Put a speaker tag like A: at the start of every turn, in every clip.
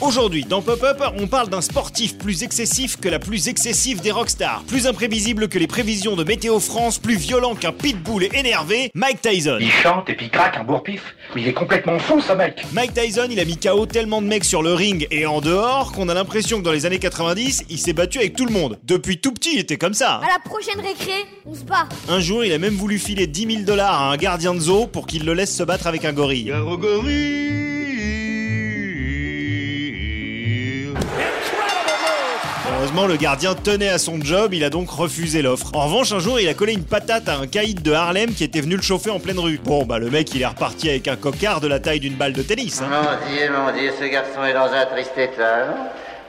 A: Aujourd'hui, dans Pop-Up, on parle d'un sportif plus excessif que la plus excessive des rockstars, plus imprévisible que les prévisions de Météo France, plus violent qu'un pitbull énervé, Mike Tyson.
B: Il chante et puis craque un bourre-pif. Mais il est complètement fou, ce mec.
A: Mike Tyson, il a mis KO tellement de mecs sur le ring et en dehors qu'on a l'impression que dans les années 90, il s'est battu avec tout le monde. Depuis tout petit, il était comme ça.
C: À la prochaine récré, on se bat.
A: Un jour, il a même voulu filer 10 000 dollars à un gardien de zoo pour qu'il le laisse se battre avec un gorille. Heureusement, le gardien tenait à son job, il a donc refusé l'offre. En revanche, un jour, il a collé une patate à un caïd de Harlem qui était venu le chauffer en pleine rue. Bon, bah le mec, il est reparti avec un cocard de la taille d'une balle de tennis. hein.
D: Mon Dieu, mon Dieu, ce garçon est dans un triste état.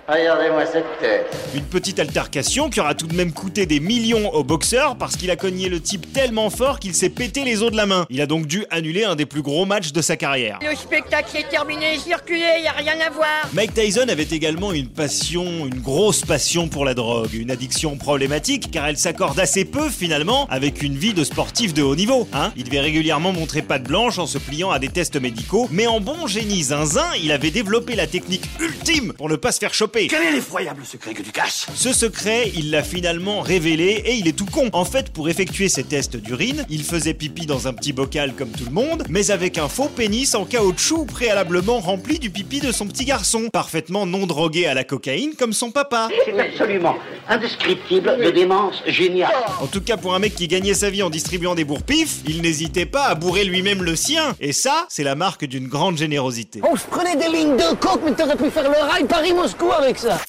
D: Regardez-moi cette tête.
A: Une petite altercation qui aura tout de même coûté des millions au boxeur parce qu'il a cogné le type tellement fort qu'il s'est pété les os de la main. Il a donc dû annuler un des plus gros matchs de sa carrière.
E: Le spectacle est terminé, circulez, y a rien à voir.
A: Mike Tyson avait également une passion, une grosse passion pour la drogue, une addiction problématique car elle s'accorde assez peu finalement avec une vie de sportif de haut niveau. Hein il devait régulièrement montrer patte blanche en se pliant à des tests médicaux, mais en bon génie zinzin, il avait développé la technique ultime pour ne pas se faire choper.
B: Quel est l'effroyable secret que tu caches?
A: Ce secret, il l'a finalement révélé et il est tout con. En fait, pour effectuer ses tests d'urine, il faisait pipi dans un petit bocal comme tout le monde, mais avec un faux pénis en caoutchouc préalablement rempli du pipi de son petit garçon, parfaitement non drogué à la cocaïne comme son papa.
D: C'est absolument indescriptible de démence géniale.
A: En tout cas, pour un mec qui gagnait sa vie en distribuant des bourre-pifs, il n'hésitait pas à bourrer lui-même le sien. Et ça, c'est la marque d'une grande générosité.
F: On se prenait des lignes de coke, mais t'aurais pu faire le rail Paris-Moscou avec ça.